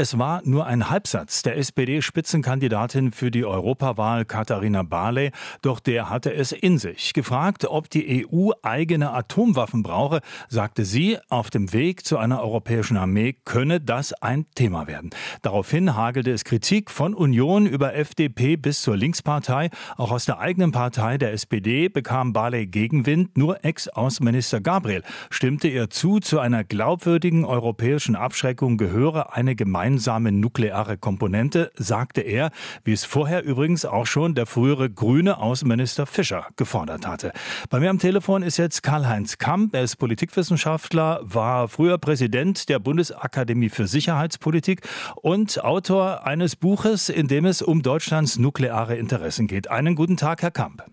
Es war nur ein Halbsatz der SPD-Spitzenkandidatin für die Europawahl Katharina Barley, doch der hatte es in sich. Gefragt, ob die EU eigene Atomwaffen brauche, sagte sie, auf dem Weg zu einer europäischen Armee könne das ein Thema werden. Daraufhin hagelte es Kritik von Union über FDP bis zur Linkspartei. Auch aus der eigenen Partei, der SPD, bekam Barley Gegenwind. Nur Ex-Außenminister Gabriel stimmte ihr zu, zu einer glaubwürdigen europäischen Abschreckung gehöre eine gemeinsame gemeinsame nukleare Komponente, sagte er, wie es vorher übrigens auch schon der frühere grüne Außenminister Fischer gefordert hatte. Bei mir am Telefon ist jetzt Karl-Heinz Kamp. Er ist Politikwissenschaftler, war früher Präsident der Bundesakademie für Sicherheitspolitik und Autor eines Buches, in dem es um Deutschlands nukleare Interessen geht. Einen guten Tag, Herr Kamp.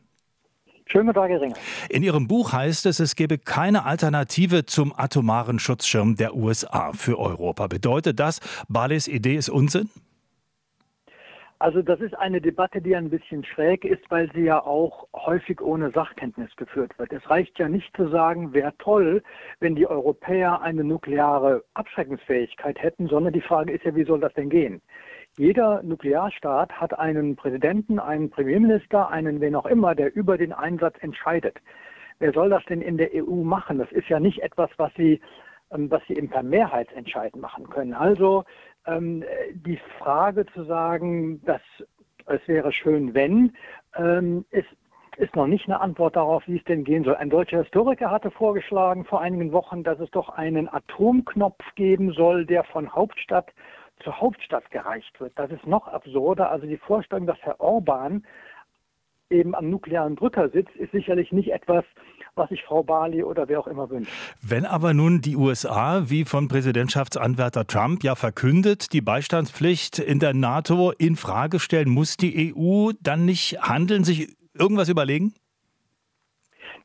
Schönen guten Tag, Herr Ringer. In Ihrem Buch heißt es, es gebe keine Alternative zum atomaren Schutzschirm der USA für Europa. Bedeutet das, Bales Idee ist Unsinn? Also das ist eine Debatte, die ein bisschen schräg ist, weil sie ja auch häufig ohne Sachkenntnis geführt wird. Es reicht ja nicht zu sagen, wäre toll, wenn die Europäer eine nukleare Abschreckungsfähigkeit hätten, sondern die Frage ist ja, wie soll das denn gehen? Jeder Nuklearstaat hat einen Präsidenten, einen Premierminister, einen wen auch immer, der über den Einsatz entscheidet. Wer soll das denn in der EU machen? Das ist ja nicht etwas, was sie, ähm, was sie eben per Mehrheitsentscheid machen können. Also ähm, die Frage zu sagen, dass es wäre schön, wenn, ähm, ist ist noch nicht eine Antwort darauf, wie es denn gehen soll. Ein deutscher Historiker hatte vorgeschlagen vor einigen Wochen, dass es doch einen Atomknopf geben soll, der von Hauptstadt zur Hauptstadt gereicht wird. Das ist noch absurder. Also die Vorstellung, dass Herr Orban eben am nuklearen Drücker sitzt, ist sicherlich nicht etwas, was sich Frau Bali oder wer auch immer wünscht. Wenn aber nun die USA, wie von Präsidentschaftsanwärter Trump ja verkündet, die Beistandspflicht in der NATO in Frage stellen, muss die EU dann nicht handeln, sich irgendwas überlegen?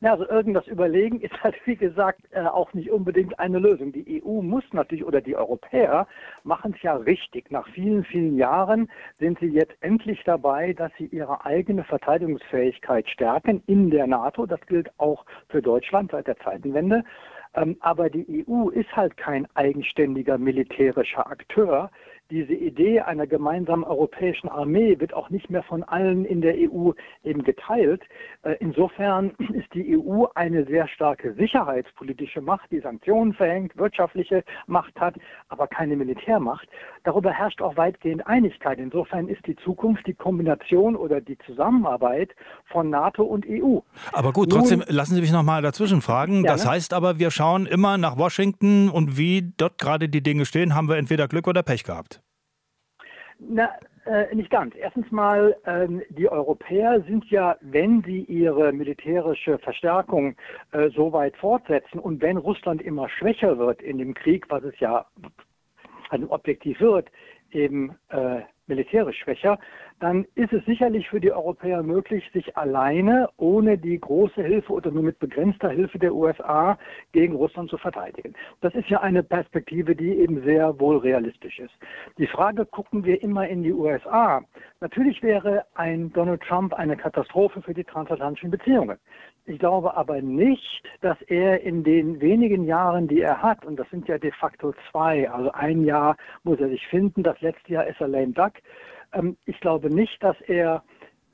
Ja, also irgendwas überlegen ist halt, wie gesagt, äh, auch nicht unbedingt eine Lösung. Die EU muss natürlich, oder die Europäer machen es ja richtig. Nach vielen, vielen Jahren sind sie jetzt endlich dabei, dass sie ihre eigene Verteidigungsfähigkeit stärken in der NATO. Das gilt auch für Deutschland seit der Zeitenwende. Ähm, aber die EU ist halt kein eigenständiger militärischer Akteur diese Idee einer gemeinsamen europäischen Armee wird auch nicht mehr von allen in der EU eben geteilt. Äh, insofern ist die EU eine sehr starke sicherheitspolitische Macht, die Sanktionen verhängt, wirtschaftliche Macht hat, aber keine Militärmacht. Darüber herrscht auch weitgehend Einigkeit. Insofern ist die Zukunft die Kombination oder die Zusammenarbeit von NATO und EU. Aber gut, trotzdem Nun, lassen Sie mich noch mal dazwischen fragen. Das heißt aber, wir schauen immer nach Washington und wie dort gerade die Dinge stehen, haben wir entweder Glück oder Pech gehabt. Na, äh, nicht ganz. Erstens mal, ähm, die Europäer sind ja, wenn sie ihre militärische Verstärkung äh, so weit fortsetzen und wenn Russland immer schwächer wird in dem Krieg, was es ja also objektiv wird, eben äh, militärisch schwächer, dann ist es sicherlich für die Europäer möglich, sich alleine ohne die große Hilfe oder nur mit begrenzter Hilfe der USA gegen Russland zu verteidigen. Das ist ja eine Perspektive, die eben sehr wohl realistisch ist. Die Frage, gucken wir immer in die USA? Natürlich wäre ein Donald Trump eine Katastrophe für die transatlantischen Beziehungen. Ich glaube aber nicht, dass er in den wenigen Jahren, die er hat, und das sind ja de facto zwei, also ein Jahr muss er sich finden, das letzte Jahr ist er lame duck, ähm, ich glaube nicht, dass er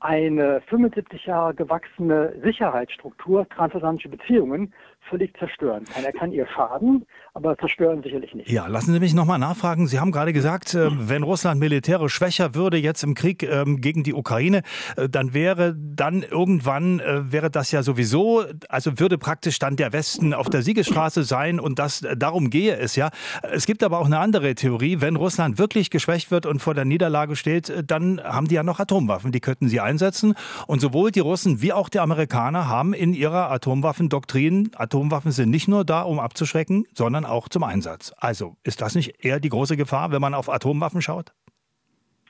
eine 75 Jahre gewachsene Sicherheitsstruktur, transatlantische Beziehungen völlig zerstören kann. Er kann ihr schaden, aber zerstören sicherlich nicht. Ja, lassen Sie mich nochmal nachfragen. Sie haben gerade gesagt, äh, wenn Russland militärisch schwächer würde jetzt im Krieg ähm, gegen die Ukraine, äh, dann wäre dann irgendwann, äh, wäre das ja sowieso, also würde praktisch dann der Westen auf der Siegesstraße sein und das, darum gehe es ja. Es gibt aber auch eine andere Theorie. Wenn Russland wirklich geschwächt wird und vor der Niederlage steht, dann haben die ja noch Atomwaffen. Die könnten sie einsetzen. Und sowohl die Russen wie auch die Amerikaner haben in ihrer Atomwaffendoktrin Atom Atomwaffen sind nicht nur da, um abzuschrecken, sondern auch zum Einsatz. Also ist das nicht eher die große Gefahr, wenn man auf Atomwaffen schaut?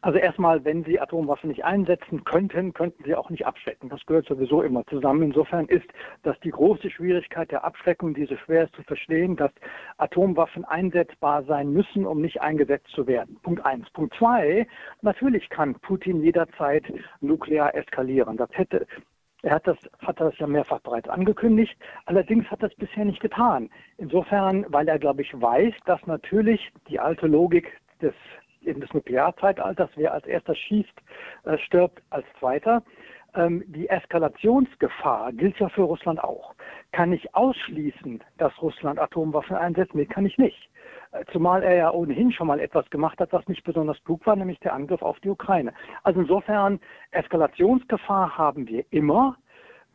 Also erstmal, wenn Sie Atomwaffen nicht einsetzen könnten, könnten Sie auch nicht abschrecken. Das gehört sowieso immer zusammen. Insofern ist das die große Schwierigkeit der Abschreckung, die so schwer ist zu verstehen, dass Atomwaffen einsetzbar sein müssen, um nicht eingesetzt zu werden. Punkt eins. Punkt zwei, natürlich kann Putin jederzeit nuklear eskalieren. Das hätte er hat das, hat das ja mehrfach bereits angekündigt. Allerdings hat er es bisher nicht getan. Insofern, weil er, glaube ich, weiß, dass natürlich die alte Logik des des Nuklearzeitalters. Wer als erster schießt, äh, stirbt als zweiter. Ähm, die Eskalationsgefahr gilt ja für Russland auch. Kann ich ausschließen, dass Russland Atomwaffen einsetzt? Nee, kann ich nicht. Zumal er ja ohnehin schon mal etwas gemacht hat, was nicht besonders klug war, nämlich der Angriff auf die Ukraine. Also insofern, Eskalationsgefahr haben wir immer.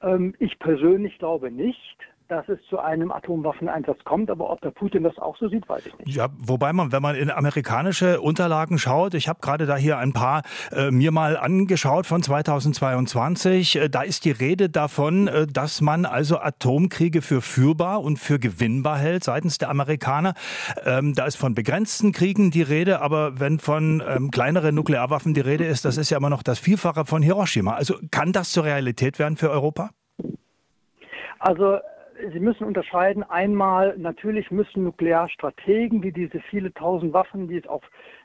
Ähm, ich persönlich glaube nicht, dass es zu einem Atomwaffeneinsatz kommt. Aber ob der Putin das auch so sieht, weiß ich nicht. Ja, wobei man, wenn man in amerikanische Unterlagen schaut, ich habe gerade da hier ein paar äh, mir mal angeschaut von 2022, äh, da ist die Rede davon, äh, dass man also Atomkriege für führbar und für gewinnbar hält seitens der Amerikaner. Ähm, da ist von begrenzten Kriegen die Rede, aber wenn von ähm, kleineren Nuklearwaffen die Rede ist, das ist ja immer noch das Vielfache von Hiroshima. Also kann das zur Realität werden für Europa? Also Sie müssen unterscheiden. Einmal, natürlich müssen Nuklearstrategen, wie diese viele tausend Waffen, die es auf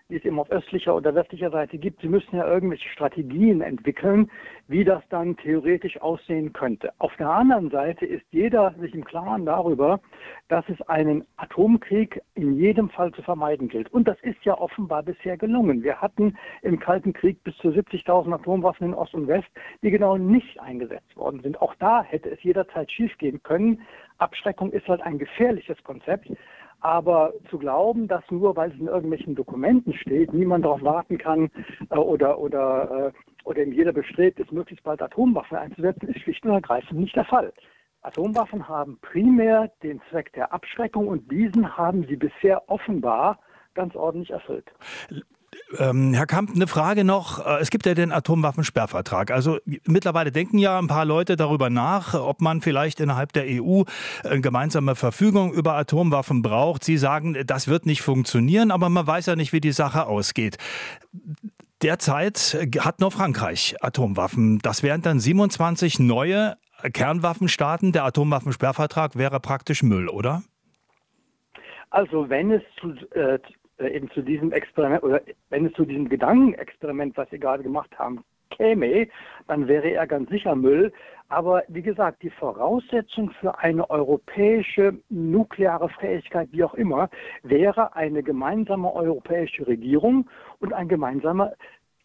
die es eben auf östlicher oder westlicher Seite gibt, sie müssen ja irgendwelche Strategien entwickeln, wie das dann theoretisch aussehen könnte. Auf der anderen Seite ist jeder sich im Klaren darüber, dass es einen Atomkrieg in jedem Fall zu vermeiden gilt. Und das ist ja offenbar bisher gelungen. Wir hatten im Kalten Krieg bis zu 70.000 Atomwaffen in Ost und West, die genau nicht eingesetzt worden sind. Auch da hätte es jederzeit schiefgehen können. Abschreckung ist halt ein gefährliches Konzept. Aber zu glauben, dass nur weil es in irgendwelchen Dokumenten steht, niemand darauf warten kann äh, oder, oder, äh, oder jeder bestrebt ist, möglichst bald Atomwaffen einzusetzen, ist schlicht und ergreifend nicht der Fall. Atomwaffen haben primär den Zweck der Abschreckung und diesen haben sie bisher offenbar ganz ordentlich erfüllt. Ähm, Herr Kamp, eine Frage noch. Äh, es gibt ja den Atomwaffensperrvertrag. Also mittlerweile denken ja ein paar Leute darüber nach, ob man vielleicht innerhalb der EU eine gemeinsame Verfügung über Atomwaffen braucht. Sie sagen, das wird nicht funktionieren, aber man weiß ja nicht, wie die Sache ausgeht. Derzeit hat nur Frankreich Atomwaffen. Das wären dann 27 neue Kernwaffenstaaten. Der Atomwaffensperrvertrag wäre praktisch Müll, oder? Also wenn es zu, äh, äh, eben zu diesem Experiment oder wenn es zu diesem Gedankenexperiment, was Sie gerade gemacht haben, käme, dann wäre er ganz sicher Müll. Aber wie gesagt, die Voraussetzung für eine europäische nukleare Fähigkeit, wie auch immer, wäre eine gemeinsame europäische Regierung und ein gemeinsamer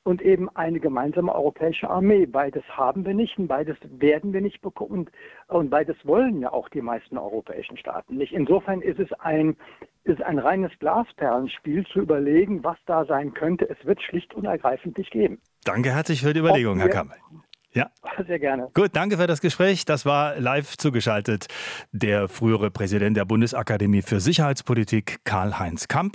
und eben eine gemeinsame europäische Armee. Beides haben wir nicht und beides werden wir nicht bekommen und beides wollen ja auch die meisten europäischen Staaten nicht. Insofern ist es ein, ist ein reines Glasperlenspiel zu überlegen, was da sein könnte. Es wird schlicht und ergreifend nicht geben. Danke herzlich für die Überlegung, Herr Kammel. Ja. Sehr gerne. Gut, danke für das Gespräch. Das war live zugeschaltet der frühere Präsident der Bundesakademie für Sicherheitspolitik, Karl-Heinz Kamp.